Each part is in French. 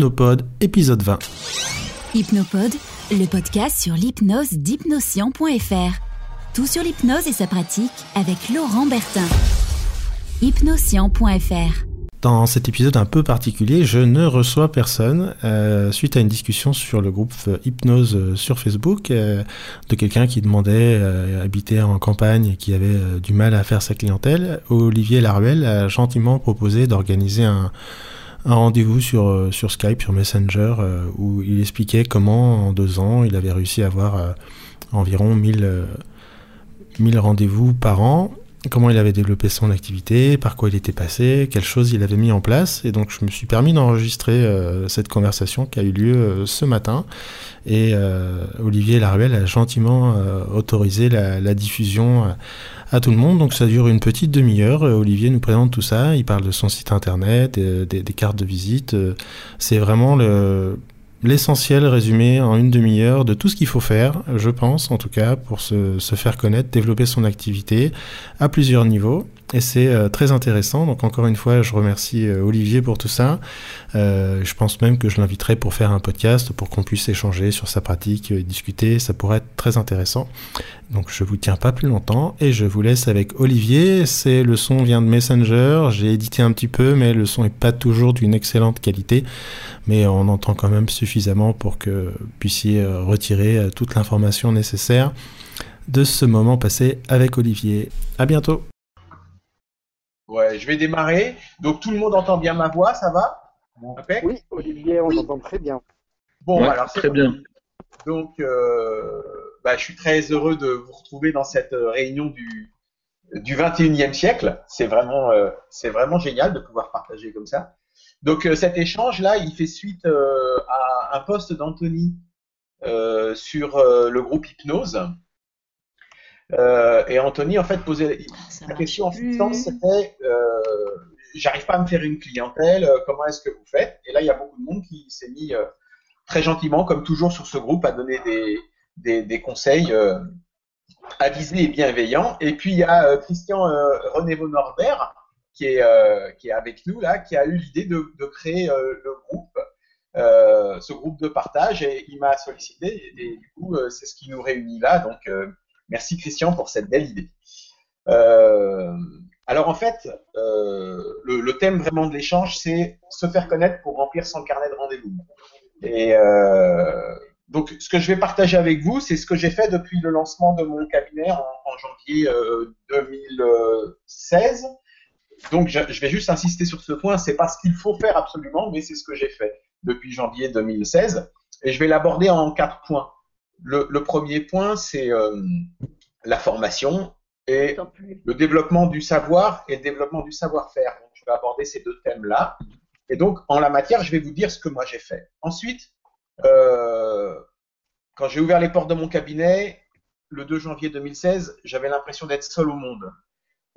Hypnopod, épisode 20. Hypnopod, le podcast sur l'hypnose d'hypnoscient.fr. Tout sur l'hypnose et sa pratique avec Laurent Bertin. Hypnoscient.fr. Dans cet épisode un peu particulier, je ne reçois personne euh, suite à une discussion sur le groupe Hypnose euh, sur Facebook euh, de quelqu'un qui demandait euh, habiter en campagne et qui avait euh, du mal à faire sa clientèle. Olivier Laruelle a gentiment proposé d'organiser un, un rendez-vous sur, euh, sur Skype, sur Messenger, euh, où il expliquait comment en deux ans il avait réussi à avoir euh, environ 1000, euh, 1000 rendez-vous par an, comment il avait développé son activité, par quoi il était passé, quelles choses il avait mis en place. Et donc je me suis permis d'enregistrer euh, cette conversation qui a eu lieu euh, ce matin. Et euh, Olivier Laruelle a gentiment autorisé la, diffusion à, tout le monde. Donc ça dure une petite demi-heure. Olivier nous présente tout ça. Il parle de son site internet, des, cartes de visite. C'est vraiment le l'essentiel résumé en une demi-heure de tout ce qu'il faut faire, je pense, en tout cas, pour se, se faire connaître, développer son activité à plusieurs niveaux. Et c'est euh, très intéressant. Donc encore une fois, je remercie euh, Olivier pour tout ça. Euh, je pense même que je l'inviterai pour faire un podcast, pour qu'on puisse échanger sur sa pratique, euh, discuter. Ça pourrait être très intéressant. Donc je vous tiens pas plus longtemps et je vous laisse avec Olivier. C'est le son vient de Messenger. J'ai édité un petit peu, mais le son est pas toujours d'une excellente qualité. Mais on entend quand même suffisamment pour que vous puissiez retirer toute l'information nécessaire de ce moment passé avec Olivier. À bientôt. Ouais, je vais démarrer. Donc tout le monde entend bien ma voix, ça va? Impec? Oui, Olivier, on t'entend très bien. Bon, Ouais, alors c'est très bien. Donc, euh, bah, je suis très heureux de vous retrouver dans cette euh, réunion du, du 21e siècle. C'est vraiment, euh, c'est vraiment génial de pouvoir partager comme ça. Donc, euh, cet échange-là, il fait suite euh, à un post d'Anthony euh, sur euh, le groupe Hypnose. Euh, et Anthony, en fait, posait la question en substance, c'était euh, j'arrive pas à me faire une clientèle, euh, comment est-ce que vous faites? Et là, il y a beaucoup de monde qui s'est mis euh, très gentiment, comme toujours sur ce groupe, à donner des, des, des conseils avisés et bienveillants. Et puis, il y a Christian Renévo Norbert, qui est, qui est avec nous, là, qui a eu l'idée de, de créer le groupe, ce groupe de partage, et il m'a sollicité, et, et du coup, c'est ce qui nous réunit là. Donc, merci Christian pour cette belle idée. Euh, alors en fait, euh, le, thème vraiment de l'échange, c'est se faire connaître pour remplir son carnet de rendez-vous. Et euh, donc, ce que je vais partager avec vous, c'est ce que j'ai fait depuis le lancement de mon cabinet en, janvier euh, 2016. Donc, je, je vais juste insister sur ce point. C'est pas ce qu'il faut faire absolument, mais c'est ce que j'ai fait depuis janvier 2016. Et je vais l'aborder en quatre points. Le, le premier point, c'est euh, la formation et le développement du savoir et le développement du savoir-faire. Je vais aborder ces deux thèmes-là. Et donc, en la matière, je vais vous dire ce que moi j'ai fait. Ensuite, euh, quand j'ai ouvert les portes de mon cabinet, le 2 janvier 2016, j'avais l'impression d'être seul au monde,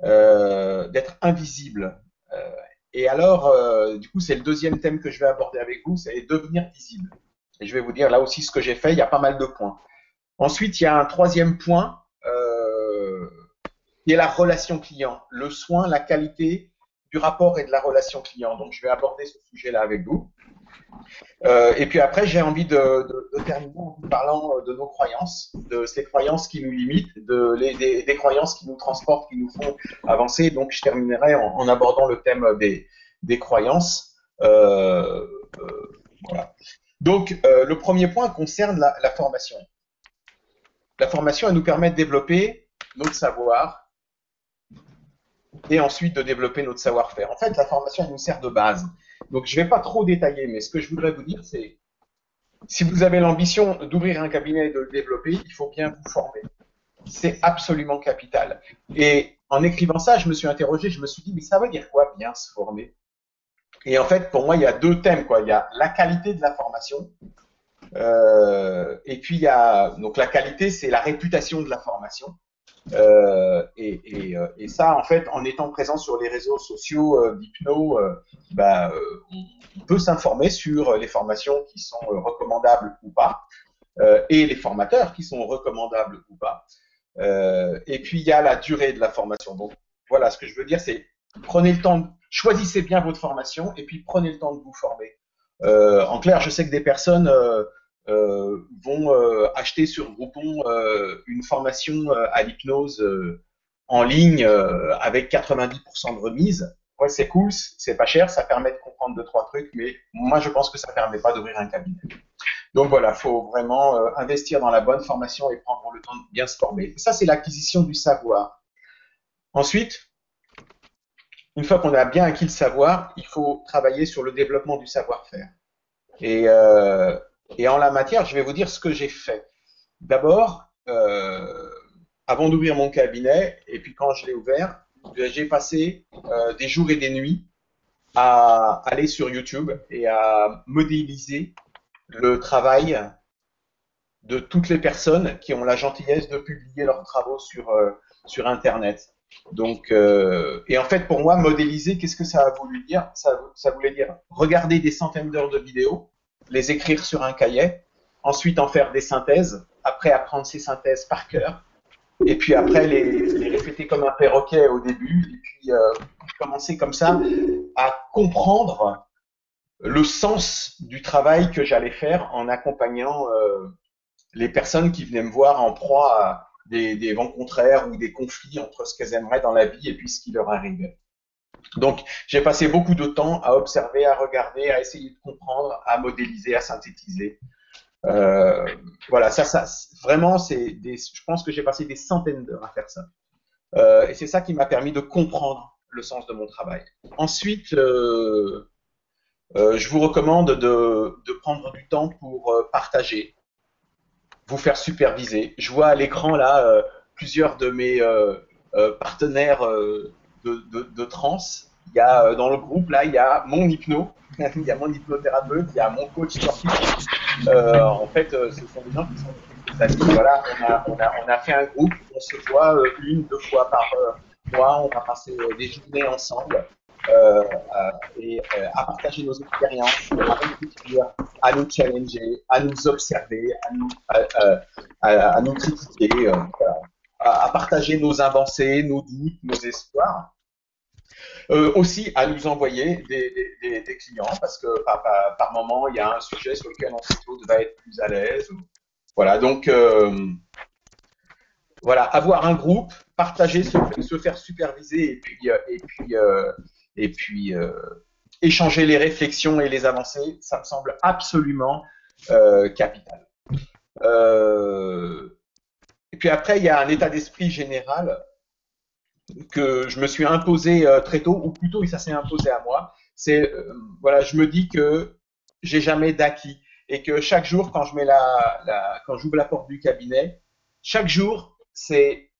euh, d'être invisible. Euh, et alors, du coup, c'est le deuxième thème que je vais aborder avec vous, c'est devenir visible. Et je vais vous dire là aussi ce que j'ai fait, il y a pas mal de points. Ensuite, il y a un troisième point, euh, qui est la relation client, le soin, la qualité du rapport et de la relation client. Donc, je vais aborder ce sujet-là avec vous. Euh, et puis après, j'ai envie de, terminer en vous parlant de nos croyances, de ces croyances qui nous limitent, des, croyances qui nous transportent, qui nous font avancer. Donc, je terminerai en, abordant le thème des, croyances. Euh, euh, voilà. Donc, euh, le premier point concerne la, la formation. La formation, elle nous permet de développer notre savoir et ensuite de développer notre savoir-faire. En fait, la formation, elle nous sert de base. Donc, je ne vais pas trop détailler, mais ce que je voudrais vous dire, c'est si vous avez l'ambition d'ouvrir un cabinet et de le développer, il faut bien vous former. C'est absolument capital. Et en écrivant ça, je me suis interrogé, je me suis dit, mais ça veut dire quoi bien se former? Et en fait, pour moi, il y a deux thèmes. Quoi. Il y a la qualité de la formation. Euh, et puis, il y a. Donc, la qualité, c'est la réputation de la formation. Euh, et, et, et, ça, en fait, en étant présent sur les réseaux sociaux euh, d'Hypno, euh, bah, on peut s'informer sur les formations qui sont recommandables ou pas, et les formateurs qui sont recommandables ou pas. et puis, il y a la durée de la formation. Donc, voilà, ce que je veux dire, c'est prenez le temps, choisissez bien votre formation, et puis prenez le temps de vous former. en clair, je sais que des personnes vont acheter sur Groupon une formation à l'hypnose en ligne avec 90% de remise ouais, c'est cool, c'est pas cher, ça permet de comprendre deux, trois trucs, mais moi, je pense que ça permet pas d'ouvrir un cabinet. Donc voilà, faut vraiment euh, investir dans la bonne formation et prendre le temps de bien se former. Ça, c'est l'acquisition du savoir. Ensuite, une fois qu'on a bien acquis le savoir, il faut travailler sur le développement du savoir-faire. Et, euh, et, en la matière, je vais vous dire ce que j'ai fait. D'abord, euh, avant d'ouvrir mon cabinet, et puis quand je l'ai ouvert, j'ai passé euh, des jours et des nuits à aller sur YouTube et à modéliser le travail de toutes les personnes qui ont la gentillesse de publier leurs travaux sur, euh, sur Internet. Donc, euh, et en fait, pour moi, modéliser, qu'est-ce que ça a voulu dire? Ça, voulait dire regarder des centaines d'heures de vidéos, les écrire sur un cahier, ensuite en faire des synthèses, après apprendre ces synthèses par cœur, et puis après les, les, répéter comme un perroquet au début, et puis euh, commencer comme ça à comprendre le sens du travail que j'allais faire en accompagnant euh, les personnes qui venaient me voir en proie à des, vents contraires ou des conflits entre ce qu'elles aimeraient dans la vie et puis ce qui leur arrivait. Donc, j'ai passé beaucoup de temps à observer, à regarder, à essayer de comprendre, à modéliser, à synthétiser. Euh, voilà, ça, ça vraiment, c'est des, je pense que j'ai passé des centaines d'heures à faire ça. Euh, et c'est ça qui m'a permis de comprendre le sens de mon travail. Ensuite, euh, je vous recommande de, prendre du temps pour partager, vous faire superviser. Je vois à l'écran là euh, plusieurs de mes partenaires de, de, de trans. Il y a dans le groupe là, il y a mon hypno, il y a mon hypnothérapeute, il y a mon coach sportif. Euh, en fait, euh, ce sont des gens qui sont. Voilà, on a, on, a, on a fait un groupe, on se voit euh, une, deux fois par mois, on va passer des journées ensemble. Euh, et euh, à partager nos expériences, à nous challenger, à nous observer, à nous, à, à nous critiquer, à, partager nos avancées, nos doutes, nos espoirs. Euh, aussi à nous envoyer des, clients parce que par, moment il y a un sujet sur lequel on tous va être plus à l'aise. Voilà, donc euh, voilà, avoir un groupe, partager, se, se faire superviser et puis euh, euh, et puis euh, échanger les réflexions et les avancées, ça me semble absolument capital. et puis après, il y a un état d'esprit général que je me suis imposé euh, très tôt, ou plutôt ça s'est imposé à moi, c'est euh, voilà, je me dis que j'ai jamais d'acquis et que chaque jour quand je mets la, la quand j'ouvre la porte du cabinet, chaque jour c'est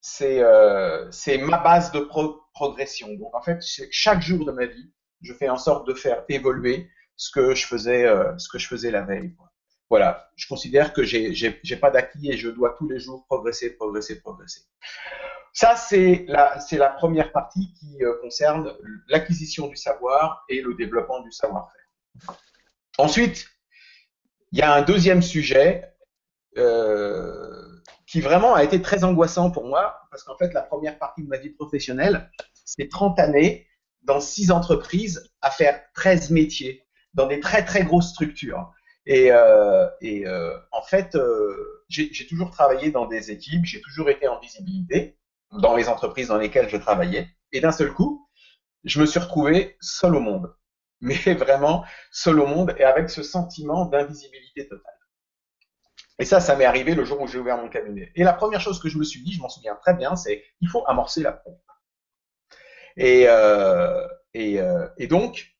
c'est euh, ma base de pro progression. Donc en fait, chaque jour de ma vie, je fais en sorte de faire évoluer ce que je faisais euh, ce que je faisais la veille. Voilà, je considère que j'ai pas d'acquis et je dois tous les jours progresser, progresser, progresser. Ça, c'est la, c'est la première partie qui euh, concerne l'acquisition du savoir et le développement du savoir-faire. Ensuite, il y a un deuxième sujet euh, qui vraiment a été très angoissant pour moi, parce qu'en fait, la première partie de ma vie professionnelle, c'est 30 années dans 6 entreprises à faire 13 métiers, dans des très très grosses structures. Et, euh, euh, en fait, euh, j'ai toujours travaillé dans des équipes, j'ai toujours été en visibilité dans les entreprises dans lesquelles je travaillais. Et d'un seul coup, je me suis retrouvé seul au monde. Mais vraiment seul au monde et avec ce sentiment d'invisibilité totale. Et ça, ça m'est arrivé le jour où j'ai ouvert mon cabinet. Et la première chose que je me suis dit, je m'en souviens très bien, c'est il faut amorcer la pompe. Et, euh, euh, donc,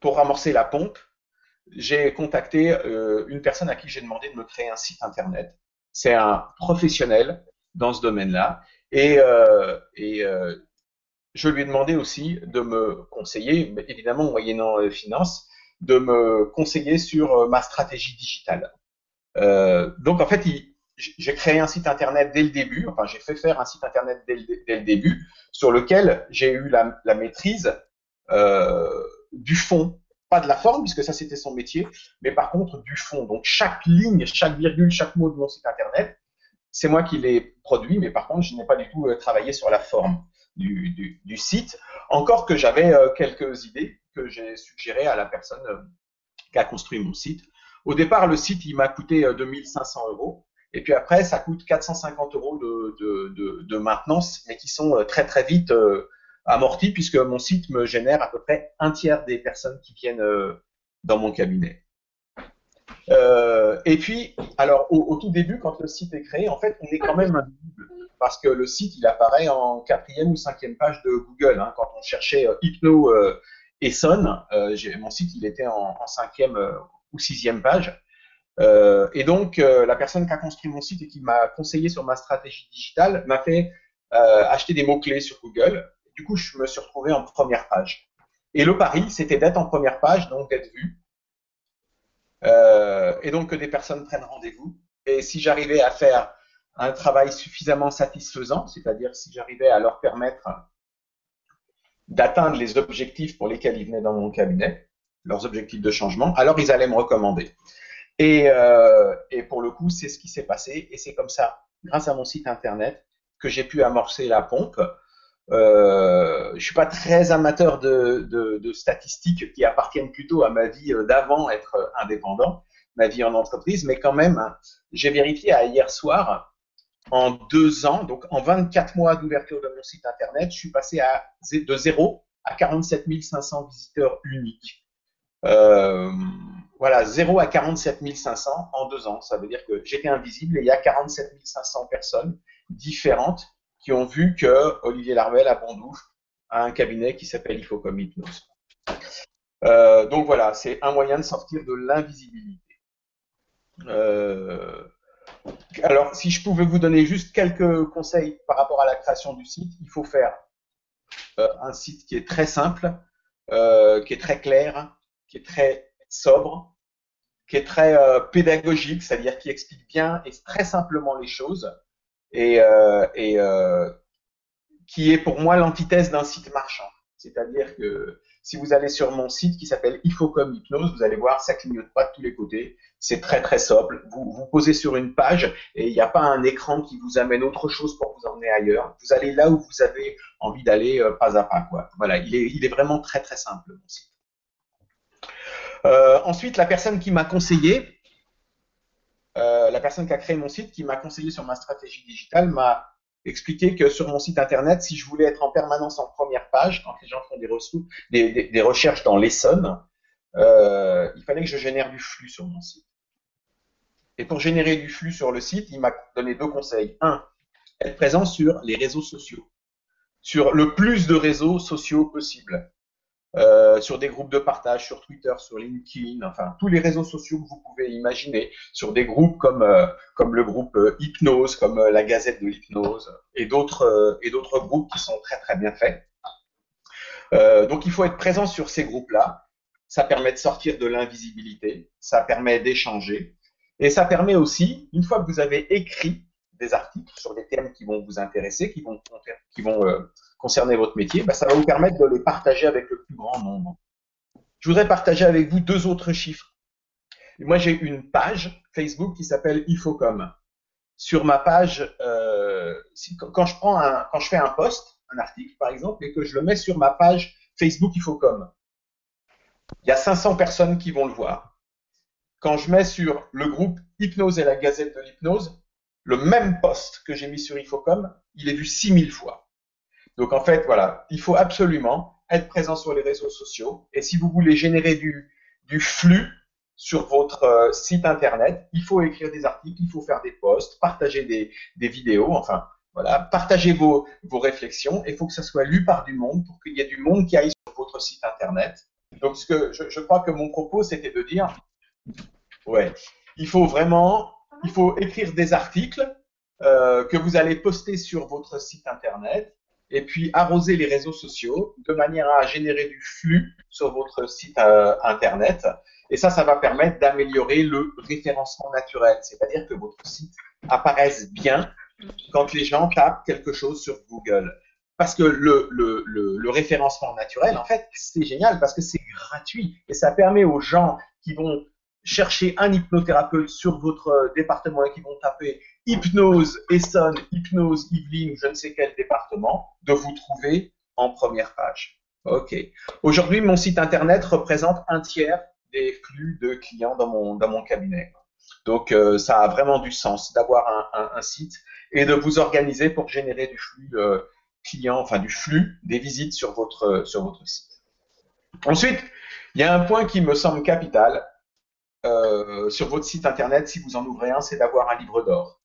pour amorcer la pompe, j'ai contacté euh, une personne à qui j'ai demandé de me créer un site internet. C'est un professionnel dans ce domaine-là et, et je lui ai demandé aussi de me conseiller, évidemment moyennant finance, de me conseiller sur ma stratégie digitale. Euh, donc en fait, j'ai créé un site internet dès le début, enfin j'ai fait faire un site internet dès le, début, sur lequel j'ai eu la, maîtrise euh, du fond, pas de la forme, puisque ça c'était son métier, mais par contre du fond. Donc chaque ligne, chaque virgule, chaque mot de mon site internet, c'est moi qui l'ai produit, mais par contre, je n'ai pas du tout euh, travaillé sur la forme du, site, encore que j'avais quelques idées que j'ai suggéré à la personne qui a construit mon site. Au départ, le site, il m'a coûté 2500 euros. Et puis après, ça coûte 450 euros de, maintenance, mais qui sont très très vite amortis puisque mon site me génère à peu près un tiers des personnes qui viennent dans mon cabinet. et puis, alors au, tout début, quand le site est créé, en fait, on est quand même invisible parce que le site, il apparaît en quatrième ou cinquième page de Google. Hein. Quand on cherchait euh, Hypno euh, et Son, euh, mon site, il était en, cinquième ou sixième page. et donc, la personne qui a construit mon site et qui m'a conseillé sur ma stratégie digitale m'a fait acheter des mots-clés sur Google. Du coup, je me suis retrouvé en première page. Et le pari, c'était d'être en première page, donc d'être vu. et donc que des personnes prennent rendez-vous. Et si j'arrivais à faire un travail suffisamment satisfaisant, c'est-à-dire si j'arrivais à leur permettre d'atteindre les objectifs pour lesquels ils venaient dans mon cabinet, leurs objectifs de changement, alors ils allaient me recommander. Et, euh, pour le coup, c'est ce qui s'est passé, et c'est comme ça, grâce à mon site internet, que j'ai pu amorcer la pompe. Euh, je suis pas très amateur de, statistiques qui appartiennent plutôt à ma vie d'avant être indépendant, ma vie en entreprise, mais quand même, j'ai vérifié à hier soir, en deux ans, donc en 24 mois d'ouverture de mon site internet, je suis passé de 0 à 47 500 visiteurs uniques. Euh, voilà, 0 à 47 500 en deux ans. Ça veut dire que j'étais invisible et il y a 47 500 personnes différentes qui ont vu que Olivier Larvel à Bondouf a un cabinet qui s'appelle Ifocom Hypnose. Euh, donc voilà, c'est un moyen de sortir de l'invisibilité. Euh, alors, si je pouvais vous donner juste quelques conseils par rapport à la création du site, il faut faire euh, un site qui est très simple, euh, qui est très clair, qui est très sobre, qui est très euh, pédagogique, c'est-à-dire qui explique bien et très simplement les choses, et, et qui est pour moi l'antithèse d'un site marchand. C'est-à-dire que si vous allez sur mon site qui s'appelle Ifocom Hypnose, vous allez voir, ça clignote pas de tous les côtés. C'est très très sobre. Vous vous posez sur une page et il n'y a pas un écran qui vous amène autre chose pour vous emmener ailleurs. Vous allez là où vous avez envie d'aller euh, pas à pas. Voilà, il est, il est vraiment très très simple mon site. Euh, ensuite, la personne qui m'a conseillé, euh, la personne qui a créé mon site, qui m'a conseillé sur ma stratégie digitale, m'a expliquer que sur mon site internet, si je voulais être en permanence en première page, quand les gens font des, des, recherches dans l'Essonne, euh, il fallait que je génère du flux sur mon site. Et pour générer du flux sur le site, il m'a donné deux conseils. Un, être présent sur les réseaux sociaux, sur le plus de réseaux sociaux possible. Euh, sur des groupes de partage, sur Twitter, sur LinkedIn, enfin tous les réseaux sociaux que vous pouvez imaginer, sur des groupes comme, euh, comme le groupe euh, Hypnose, comme la Gazette de l'Hypnose, et d'autres et d'autres groupes qui sont très très bien faits. donc il faut être présent sur ces groupes-là. Ça permet de sortir de l'invisibilité, ça permet d'échanger, et ça permet aussi, une fois que vous avez écrit des articles sur des thèmes qui vont vous intéresser, qui vont, qui vont concerner votre métier, bah, ça va vous permettre de les partager avec le plus grand nombre. Je voudrais partager avec vous deux autres chiffres. Moi, j'ai une page Facebook qui s'appelle Ifocom. Sur ma page, euh, quand je prends un, quand je fais un post, un article par exemple, et que je le mets sur ma page Facebook Ifocom, il y a 500 personnes qui vont le voir. Quand je mets sur le groupe Hypnose et la Gazette de l'hypnose, le même post que j'ai mis sur Ifocom, il est vu 6000 fois. Donc en fait, voilà, il faut absolument être présent sur les réseaux sociaux. Et si vous voulez générer du, du flux sur votre euh, site internet, il faut écrire des articles, il faut faire des posts, partager des, des vidéos, enfin voilà, partager vos, vos réflexions. Il faut que ça soit lu par du monde pour qu'il y ait du monde qui aille sur votre site internet. Donc ce que je, je crois que mon propos c'était de dire, ouais, il faut vraiment, il faut écrire des articles euh, que vous allez poster sur votre site internet et puis arroser les réseaux sociaux de manière à générer du flux sur votre site euh, internet. Et ça, ça va permettre d'améliorer le référencement naturel, c'est-à-dire que votre site apparaisse bien quand les gens tapent quelque chose sur Google. Parce que le, le, référencement naturel, en fait, c'est génial parce que c'est gratuit et ça permet aux gens qui vont chercher un hypnothérapeute sur votre département et qui vont taper hypnose Essonne, hypnose Yvelines je ne sais quel département, de vous trouver en première page. Ok. Aujourd'hui, mon site internet représente un tiers des flux de clients dans mon, dans mon cabinet. Donc, euh, ça a vraiment du sens d'avoir un, site et de vous organiser pour générer du flux euh, client, enfin du flux des visites sur votre, sur votre site. Ensuite, il y a un point qui me semble capital euh, sur votre site internet, si vous en ouvrez un, c'est d'avoir un livre d'or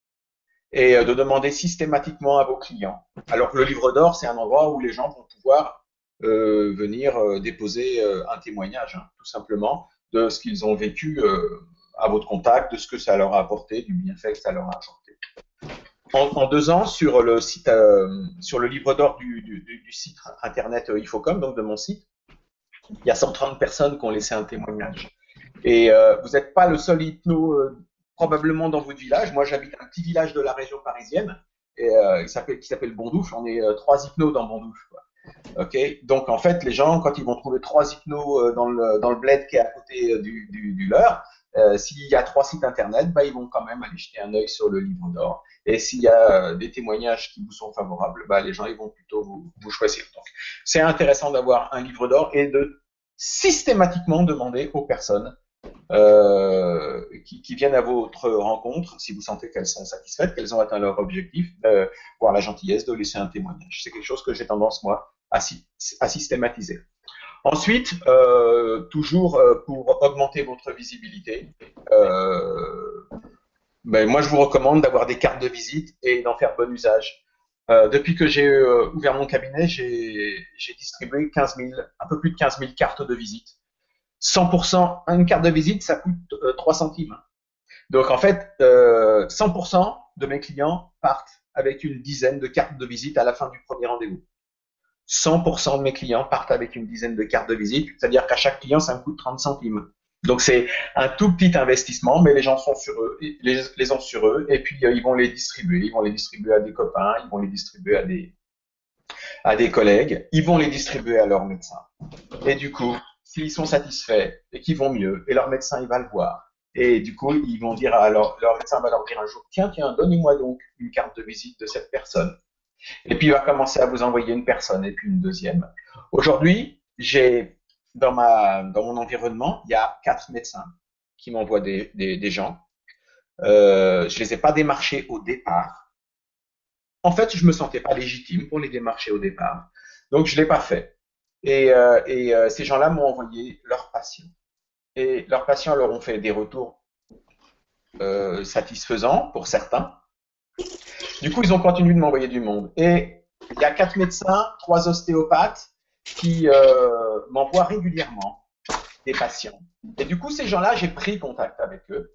et de demander systématiquement à vos clients. Alors que le livre d'or, c'est un endroit où les gens vont pouvoir venir déposer un témoignage, hein, tout simplement, de ce qu'ils ont vécu à votre contact de ce que ça leur a apporté, du bienfait que ça leur a apporté. En, deux ans, sur le site, euh, sur le livre d'or du, site internet euh, Ifocom, donc de mon site, il y a 130 personnes qui ont laissé un témoignage. Et euh, vous n'êtes pas le seul hypno probablement dans votre village. Moi, j'habite un petit village de la région parisienne et, qui s'appelle Bondouche. On est trois hypnos dans Bondouche. Ok, donc en fait, les gens, quand ils vont trouver trois hypnos dans le, dans le bled qui est à côté du, du leur, euh, s'il y a trois sites internet, bah, ils vont quand même aller jeter un œil sur le livre d'or. Et s'il y a euh, des témoignages qui vous sont favorables, bah, les gens ils vont plutôt vous, vous choisir. Donc, c'est intéressant d'avoir un livre d'or et de systématiquement demander aux personnes euh, qui, viennent à votre rencontre, si vous sentez qu'elles sont satisfaites, qu'elles ont atteint leur objectif, euh, voire la gentillesse de laisser un témoignage. C'est quelque chose que j'ai tendance, moi, à, systématiser. Ensuite, euh, toujours euh, pour augmenter votre visibilité, ben, moi je vous recommande d'avoir des cartes de visite et d'en faire bon usage. depuis que j'ai ouvert mon cabinet, j'ai distribué 15 000, un peu plus de 15 000 cartes de visite. 100%, une carte de visite, ça coûte 3 centimes. Donc en fait, 100% de mes clients partent avec une dizaine de cartes de visite à la fin du premier rendez-vous. 100% de mes clients partent avec une dizaine de cartes de visite, c'est-à-dire qu'à chaque client, ça me coûte 30 centimes. Donc c'est un tout petit investissement, mais les gens sont sur eux, les, les ont sur eux, et puis euh, ils vont les distribuer, ils vont les distribuer à des copains, ils vont les distribuer à des à des collègues, ils vont les distribuer à leur médecin. Et du coup, s'ils sont satisfaits et qu'ils vont mieux, et leur médecin il va le voir, et du coup ils vont dire à leur, médecin va leur dire un jour, tiens tiens, donnez-moi donc une carte de visite de cette personne. Et puis il va commencer à vous envoyer une personne et puis une deuxième. Aujourd'hui, j'ai dans mon environnement, il y a quatre médecins qui m'envoient des, gens. Euh, je les ai pas démarchés au départ. En fait, je me sentais pas légitime pour les démarcher au départ, donc je l'ai pas fait. Et, euh, et euh, ces gens-là m'ont envoyé leurs patients. Et leurs patients leur ont fait des retours euh, satisfaisants pour certains, du coup, ils ont continué de m'envoyer du monde. Et il y a quatre médecins, trois ostéopathes qui euh, m'envoient régulièrement des patients. Et du coup, ces gens-là, j'ai pris contact avec eux.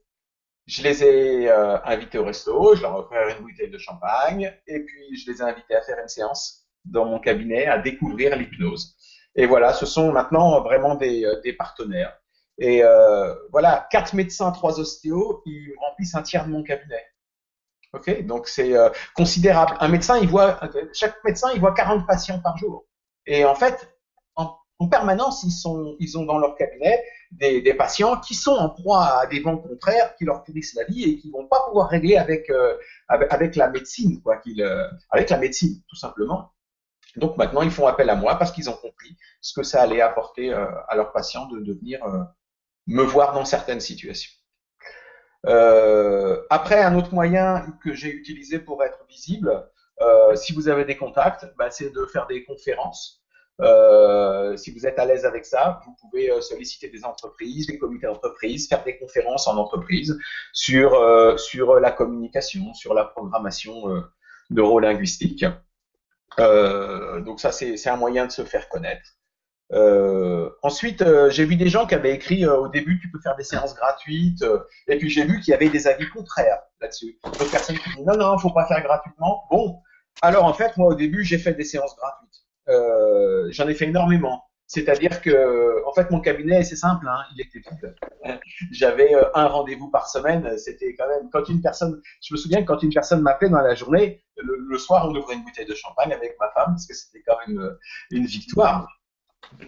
Je les ai euh, invités au resto, je leur ai offert une bouteille de champagne, et puis je les ai invités à faire une séance dans mon cabinet, à découvrir l'hypnose. Et voilà, ce sont maintenant vraiment des, euh, partenaires. Et euh, voilà, quatre médecins, trois ostéos, ils remplissent un tiers de mon cabinet. Ok, donc c'est euh, considérable. Un médecin, il voit, chaque médecin, il voit 40 patients par jour. Et en fait, en, permanence, ils sont, ils ont dans leur cabinet des, patients qui sont en proie à des vents contraires qui leur pourrissent la vie et qui vont pas pouvoir régler avec avec, la médecine, quoi, avec la médecine, tout simplement. Donc maintenant, ils font appel à moi parce qu'ils ont compris ce que ça allait apporter à leurs patients de, venir me voir dans certaines situations. Euh, après, un autre moyen que j'ai utilisé pour être visible, euh, si vous avez des contacts, bah, c'est de faire des conférences. Euh, si vous êtes à l'aise avec ça, vous pouvez euh, solliciter des entreprises, des comités d'entreprise, faire des conférences en entreprise sur, euh, sur la communication, sur la programmation euh, neurolinguistique. Donc ça, c'est un moyen de se faire connaître. Euh, ensuite, euh, j'ai vu des gens qui avaient écrit euh, au début tu peux faire des séances gratuites, et puis j'ai vu qu'il y avait des avis contraires là-dessus. D'autres personnes qui disent non non, faut pas faire gratuitement. Bon, alors en fait moi au début j'ai fait des séances gratuites. J'en ai fait énormément. C'est-à-dire que, en fait, mon cabinet, c'est simple, hein, il était vide. J'avais un rendez-vous par semaine. C'était quand même quand une personne. Je me souviens que quand une personne m'appelait dans la journée, le, soir, on ouvrait une bouteille de champagne avec ma femme parce que c'était quand même une victoire.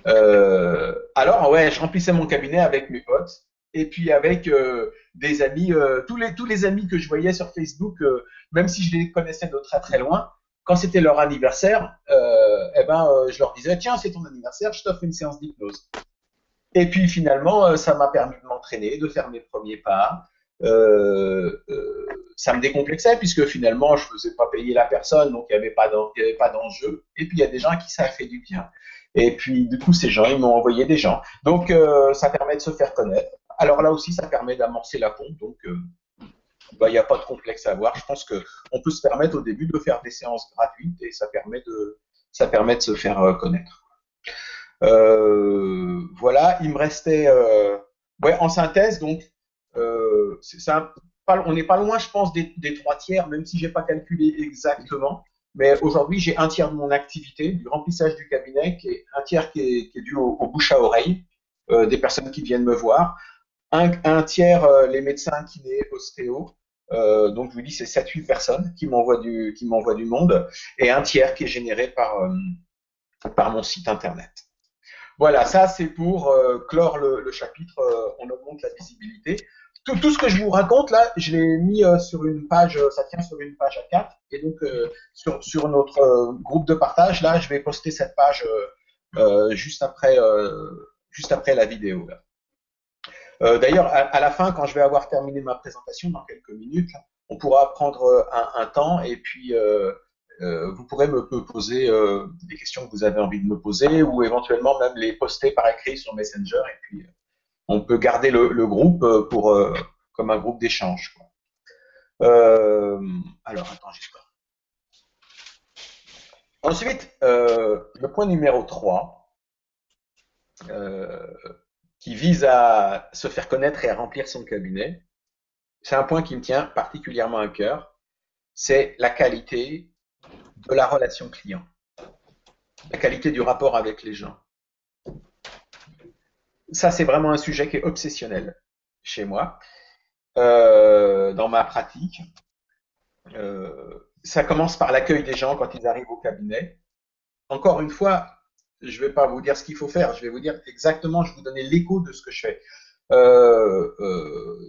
Euh, alors, ouais, je remplissais mon cabinet avec mes potes et puis avec euh, des amis, euh, tous, les, tous les amis que je voyais sur Facebook, même si je les connaissais de très très loin, quand c'était leur anniversaire, euh, eh ben, euh, je leur disais, tiens, c'est ton anniversaire, je t'offre une séance d'hypnose. Et puis finalement, euh, ça m'a permis de m'entraîner, de faire mes premiers pas. Ça me décomplexait puisque finalement, je faisais pas payer la personne, donc il n'y avait pas d'enjeu. Et puis il y a des gens à qui ça a fait du bien. Et puis du coup, ces gens, ils m'ont envoyé des gens. Donc ça permet de se faire connaître. Alors là aussi, ça permet d'amorcer la pompe. Donc bah, il n'y a pas de complexe à avoir. Je pense qu'on peut se permettre au début de faire des séances gratuites et ça permet de, ça permet de se faire connaître. Euh, voilà, il me restait, euh, ouais, en synthèse, donc, euh, ça, on n'est pas loin, je pense, des, trois tiers, même si j'ai pas calculé exactement. Mais aujourd'hui, j'ai un tiers de mon activité, du remplissage du cabinet, qui est un tiers qui est, dû au, bouche à oreille, euh, des personnes qui viennent me voir. Un, un tiers, euh, les médecins, kinés, ostéo. Euh, donc, je vous dis, c'est 7-8 personnes qui m'envoient du, qui m'envoient du monde. Et un tiers qui est généré par, par mon site internet. Voilà, ça c'est pour euh, clore le, chapitre, euh, on augmente la visibilité. Tout, ce que je vous raconte là, je l'ai mis euh, sur une page, ça tient sur une page à 4, et donc sur, sur, notre groupe de partage, là, je vais poster cette page juste, après, juste après la vidéo. D'ailleurs, à, la fin, quand je vais avoir terminé ma présentation dans quelques minutes, on pourra prendre un, un temps et puis euh, vous pourrez me, poser euh, des questions que vous avez envie de me poser ou éventuellement même les poster par écrit sur Messenger et puis euh, on peut garder le, groupe comme un groupe d'échange. alors attends, quoi Ensuite, le point numéro 3, qui vise à se faire connaître et à remplir son cabinet, c'est un point qui me tient particulièrement à cœur, c'est la qualité de la relation client, la qualité du rapport avec les gens. Ça, c'est vraiment un sujet qui est obsessionnel chez moi, euh, dans ma pratique. Euh, ça commence par l'accueil des gens quand ils arrivent au cabinet. Encore une fois, je ne vais pas vous dire ce qu'il faut faire, je vais vous dire exactement, je vais vous donner l'écho de ce que je fais. Euh,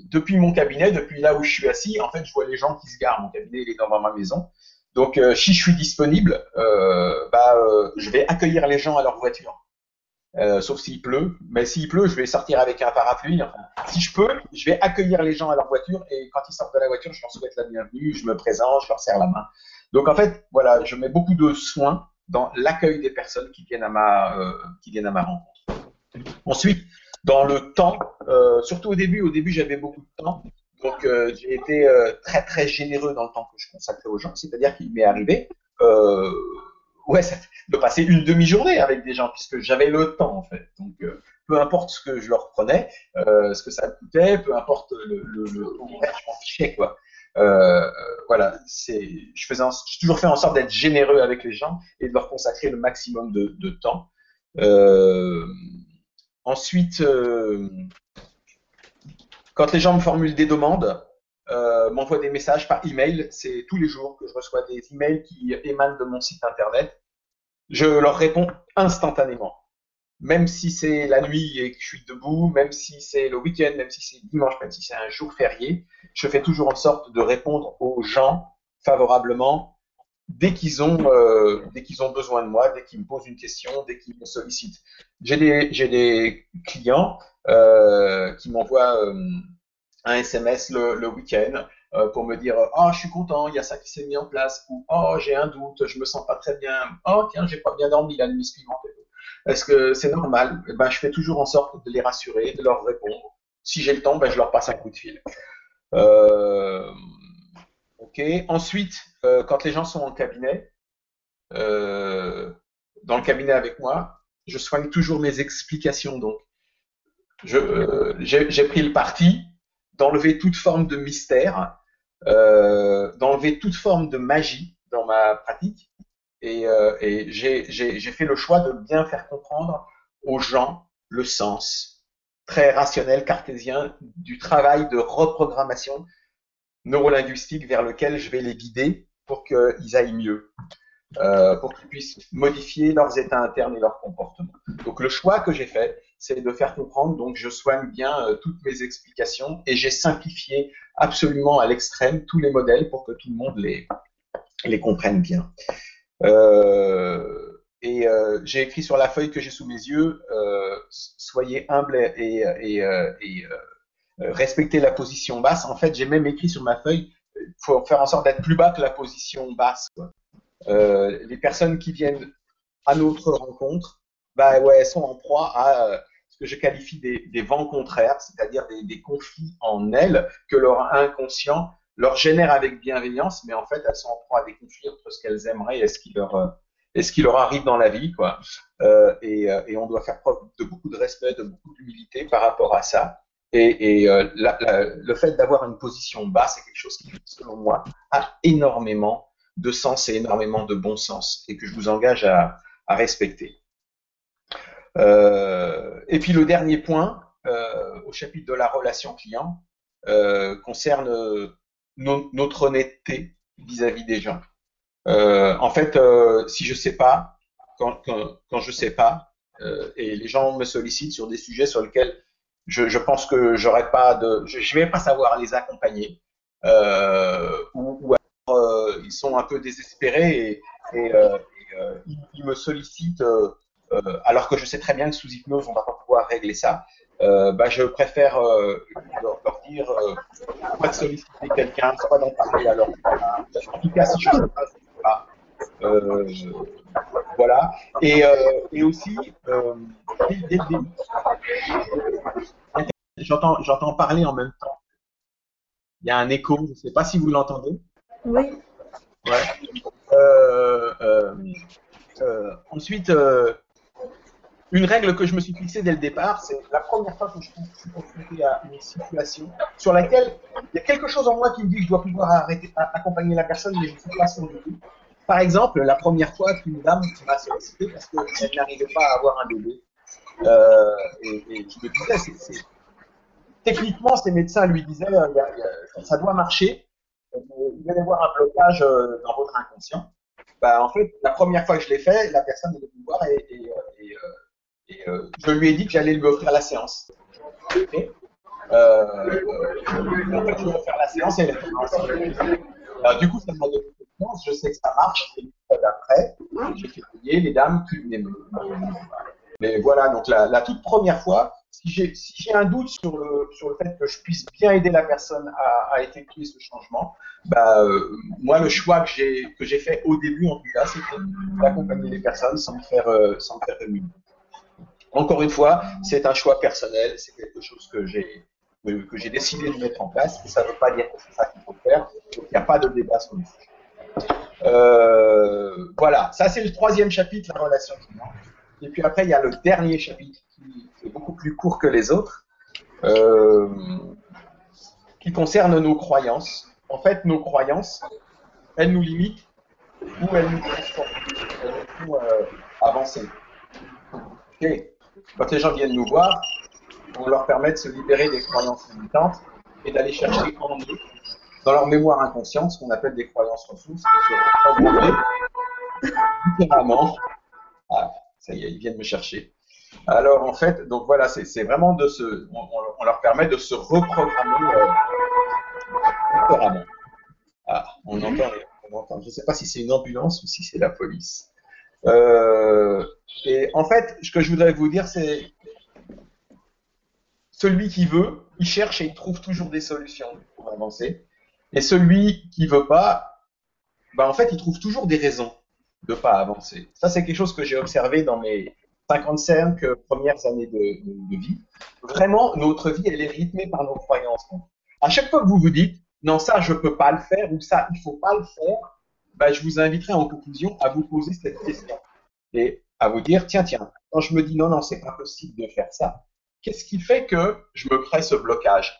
depuis mon cabinet, depuis là où je suis assis, en fait, je vois les gens qui se garent. Mon cabinet, il est dans ma maison. Donc, euh, si je suis disponible, euh, bah, euh, je vais accueillir les gens à leur voiture. sauf s'il pleut. Mais s'il pleut, je vais sortir avec un parapluie. si je peux, je vais accueillir les gens à leur voiture et quand ils sortent de la voiture, je leur souhaite la bienvenue, je me présente, je leur serre la main. Donc en fait, voilà, je mets beaucoup de soins dans l'accueil des personnes qui viennent à ma, qui viennent à ma rencontre. Ensuite, dans le temps, surtout au début, au début j'avais beaucoup de temps. Donc euh, j'ai été euh, très très généreux dans le temps que je consacrais aux gens, c'est-à-dire qu'il m'est arrivé euh, ouais, de passer une demi-journée avec des gens, puisque j'avais le temps en fait. Donc peu importe ce que je leur prenais, ce que ça coûtait, peu importe le, le, le je m'en fichais quoi. Voilà, c'est, je faisais, toujours fait en sorte d'être généreux avec les gens et de leur consacrer le maximum de, temps. ensuite, quand les gens me formulent des demandes, euh, m'envoient des messages par email, c'est tous les jours que je reçois des emails qui émanent de mon site internet. Je leur réponds instantanément. Même si c'est la nuit et que je suis debout, même si c'est le week-end, même si c'est dimanche, même si c'est un jour férié, je fais toujours en sorte de répondre aux gens favorablement dès qu'ils ont, euh, ont besoin de moi, dès qu'ils me posent une question, dès qu'ils me sollicitent. J'ai des, des clients euh, qui m'envoient euh, un SMS le, week-end pour me dire oh je suis content il y a ça qui s'est mis en place ou oh j'ai un doute je me sens pas très bien. Oh tiens j'ai pas bien dormi la nuit suivante est-ce que c'est normal? Eh ben, je fais toujours en sorte de les rassurer de leur répondre. Si j'ai le temps ben, je leur passe un coup de fil. Euh, ensuite euh, quand les gens sont en cabinet euh, dans le cabinet avec moi je soigne toujours mes explications. Donc j'ai pris le parti d'enlever toute forme de mystère, d'enlever toute forme de magie dans ma pratique. Et, euh, j'ai fait le choix de bien faire comprendre aux gens le sens très rationnel cartésien du travail de reprogrammation neurolinguistique vers lequel je vais les guider pour qu'ils aillent mieux, euh, pour qu'ils puissent modifier leurs états internes et leurs comportements. Donc le choix que j'ai fait, c'est de faire comprendre. Donc, je soigne bien euh, toutes mes explications et j'ai simplifié absolument à l'extrême tous les modèles pour que tout le monde les, comprennent bien. Euh, et euh, j'ai écrit sur la feuille que j'ai sous mes yeux, euh, soyez humble et, et, et respectez la position basse. En fait, j'ai même écrit sur ma feuille, il faut faire en sorte d'être plus bas que la position basse. les personnes qui viennent à notre rencontre, bah ouais, elles sont en proie à ce que je qualifie des, vents contraires, c'est-à-dire des, conflits en elles que leur inconscient leur génère avec bienveillance, mais en fait, elles sont en proie à des conflits entre ce qu'elles aimeraient et ce qui leur leur arrive dans la vie, quoi. Euh, et, euh, et, on doit faire preuve de beaucoup de respect, de beaucoup d'humilité par rapport à ça. Et, euh, le fait d'avoir une position basse, c'est quelque chose qui, selon moi, a énormément de sens et énormément de bon sens, et que je vous engage à, respecter. Euh, et puis le dernier point, euh, au chapitre de la relation client, concerne no notre honnêteté vis-à-vis -vis des gens. Euh, en fait, euh, si je sais pas, quand, quand, quand je sais pas, euh, et les gens me sollicitent sur des sujets sur lesquels je, pense que j'aurais pas je, je vais pas savoir les accompagner, ou, alors ils sont un peu désespérés et, ils, me sollicitent alors que je sais très bien que sous hypnose on va pas pouvoir régler ça. Euh, bah, je préfère euh, leur, leur, dire euh, soit de solliciter quelqu'un, soit d'en parler à leur En tout cas, si je ne sais pas, pas. Euh, voilà. Et, et aussi, euh, dès, dès j'entends, j'entends parler en même temps. Il y a un écho, je ne sais pas si vous l'entendez. Oui. Ouais. ensuite, une règle que je me suis fixée dès le départ, c'est la première fois que je suis confronté à une situation sur laquelle il y a quelque chose en moi qui me dit que je dois pouvoir accompagner la personne, mais je ne sais pas son but. Par exemple, la première fois qu'une dame m'a sollicité parce qu'elle n'arrivait pas à avoir un bébé, euh, et, et, me disais, techniquement, ces médecins lui disaient, euh, ça doit marcher, il va y avoir un blocage euh, dans votre inconscient. Bah, en fait, la première fois que je l'ai fait, la personne est venue me voir et, et, et euh, je lui ai dit que j'allais lui offrir la séance. Okay. Euh, en fait, je la séance et elle Alors, du coup, ça m'a donné confiance. Je sais que ça marche. Et après, j'ai fait payer les dames qui venaient. Mais voilà, donc la, toute première fois, si j'ai un doute sur le, sur le fait que je puisse bien aider la personne à, effectuer ce changement, bah, euh, moi, le choix que j'ai fait au début, en tout cas, c'était d'accompagner les personnes sans me faire, euh, sans me faire ruminer. Encore une fois, c'est un choix personnel, c'est quelque chose que j'ai décidé de mettre en place, et ça ne veut pas dire que c'est ça qu'il faut faire, il n'y a pas de débat sur le sujet. Euh, voilà, ça c'est le troisième chapitre, la relation client. Et puis après, il y a le dernier chapitre qui est beaucoup plus court que les autres, euh, qui concerne nos croyances. En fait, nos croyances, elles nous limitent ou elles nous transforment, elles nous font euh, avancer. Okay quand les gens viennent nous voir, on leur permet de se libérer des croyances limitantes et d'aller chercher en eux, dans leur mémoire inconsciente, ce qu'on appelle des croyances ressources, qui se reprogrammer différemment. Ah, ça y est, ils viennent me chercher. Alors en fait, donc voilà, c'est vraiment de se, on, leur permet de se reprogrammer euh. Ah, on entend, on entend. Je ne sais pas si c'est une ambulance ou si c'est la police. Euh, et en fait, ce que je voudrais vous dire, c'est celui qui veut, il cherche et il trouve toujours des solutions pour avancer. Et celui qui veut pas, ben en fait, il trouve toujours des raisons de pas avancer. Ça, c'est quelque chose que j'ai observé dans mes 55 premières années de, vie. Vraiment, notre vie, elle est rythmée par nos croyances. À chaque fois que vous vous dites, non, ça, je peux pas le faire, ou ça, il faut pas le faire, bah, je vous inviterai en conclusion à vous poser cette question et à vous dire, tiens, tiens, quand je me dis non, non, c'est pas possible de faire ça, qu'est-ce qui fait que je me crée ce blocage?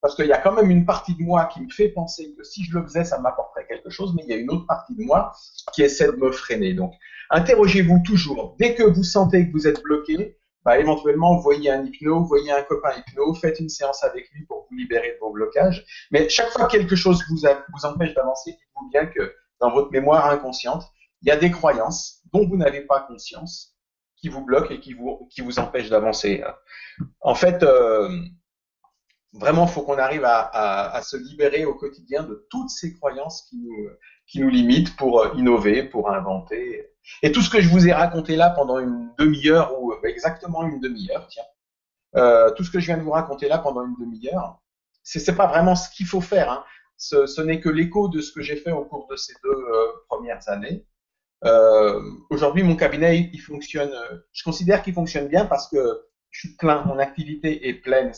Parce qu'il y a quand même une partie de moi qui me fait penser que si je le faisais, ça m'apporterait quelque chose, mais il y a une autre partie de moi qui essaie de me freiner. Donc, interrogez-vous toujours. Dès que vous sentez que vous êtes bloqué, bah, éventuellement, voyez un hypno, voyez un copain hypno, faites une séance avec lui pour vous libérer de vos blocages. Mais chaque fois que quelque chose vous, vous empêche d'avancer, dites-vous bien que dans votre mémoire inconsciente, il y a des croyances dont vous n'avez pas conscience qui vous bloquent et qui vous, empêchent d'avancer. En fait, euh, vraiment, il faut qu'on arrive à, se libérer au quotidien de toutes ces croyances qui nous, limitent pour euh, innover, pour inventer. Et tout ce que je vous ai raconté là pendant une demi-heure, ou euh, exactement une demi-heure, tiens, tout ce que je viens de vous raconter là pendant une demi-heure, c'est n'est pas vraiment ce qu'il faut faire. Hein. Ce, n'est que l'écho de ce que j'ai fait au cours de ces deux premières années. Aujourd'hui, mon cabinet, il fonctionne. Je considère qu'il fonctionne bien parce que je suis plein, mon activité est pleine.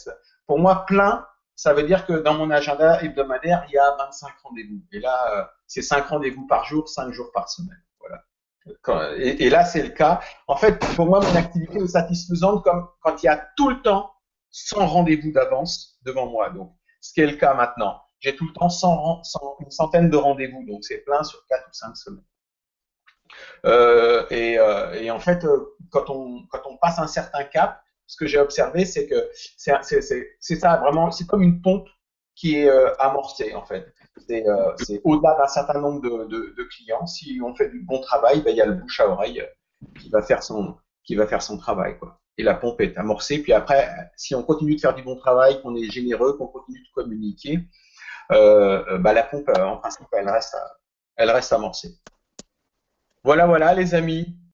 Pour moi, plein, ça veut dire que dans mon agenda hebdomadaire, il y a 25 rendez-vous. Et là, euh, c'est 5 rendez-vous par jour, 5 jours par semaine. Voilà. et, là, c'est le cas. En fait, pour moi, mon activité est satisfaisante comme quand il y a tout le temps 100 rendez-vous d'avance devant moi. Donc, ce qui est le cas maintenant. J'ai tout le temps 100, une centaine de rendez-vous, donc c'est plein sur 4 ou 5 semaines. Euh, et, euh, et, en fait, quand on, quand on passe un certain cap, ce que j'ai observé, c'est que c'est ça vraiment, c'est comme une pompe qui est euh, amorcée en fait. C'est euh, au-delà d'un certain nombre de, clients. Si on fait du bon travail, ben, il y a le bouche à oreille euh, qui va faire son, qui va faire son travail quoi. Et la pompe est amorcée. Puis après, si on continue de faire du bon travail, qu'on est généreux, qu'on continue de communiquer, ben, la pompe en principe elle reste, elle reste amorcée. Voilà, voilà les amis.